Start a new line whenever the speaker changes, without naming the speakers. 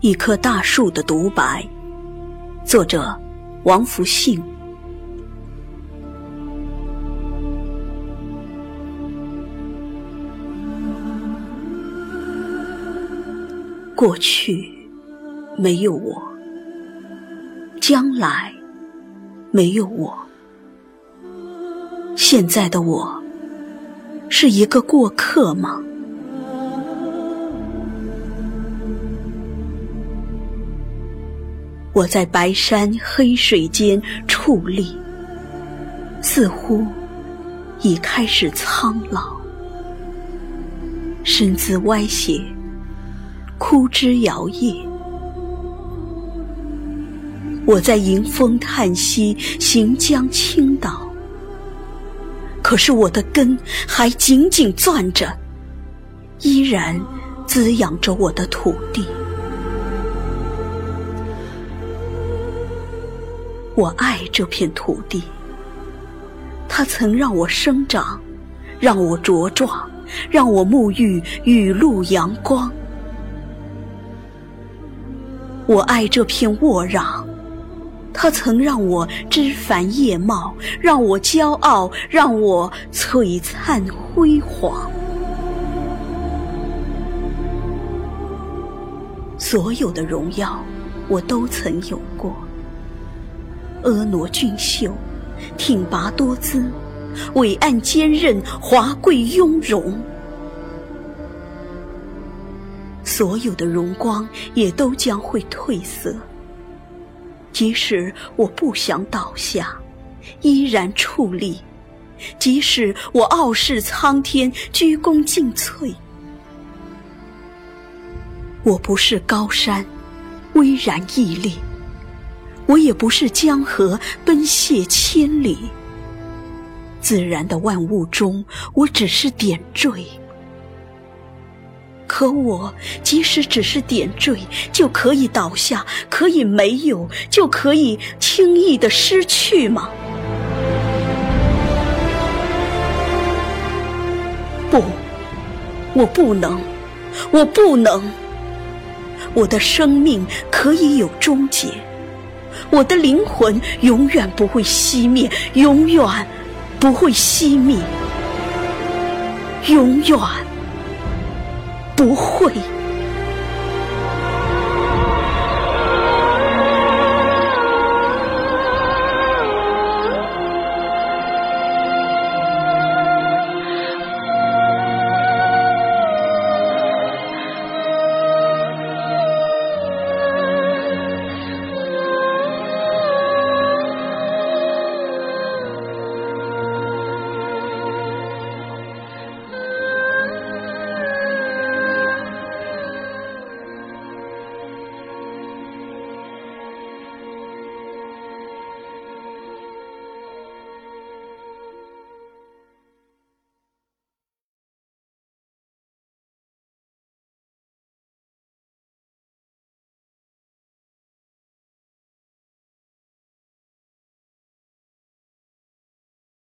一棵大树的独白，作者王福信。过去没有我，将来没有我，现在的我是一个过客吗？我在白山黑水间矗立，似乎已开始苍老，身姿歪斜，枯枝摇曳。我在迎风叹息，行将倾倒，可是我的根还紧紧攥着，依然滋养着我的土地。我爱这片土地，它曾让我生长，让我茁壮，让我沐浴雨露阳光。我爱这片沃壤，它曾让我枝繁叶茂，让我骄傲，让我璀璨辉煌。所有的荣耀，我都曾有过。婀娜俊秀，挺拔多姿，伟岸坚韧，华贵雍容。所有的荣光也都将会褪色。即使我不想倒下，依然矗立；即使我傲视苍天，鞠躬尽瘁。我不是高山，巍然屹立。我也不是江河奔泻千里，自然的万物中，我只是点缀。可我即使只是点缀，就可以倒下，可以没有，就可以轻易的失去吗？不，我不能，我不能。我的生命可以有终结。我的灵魂永远不会熄灭，永远不会熄灭，永远不会。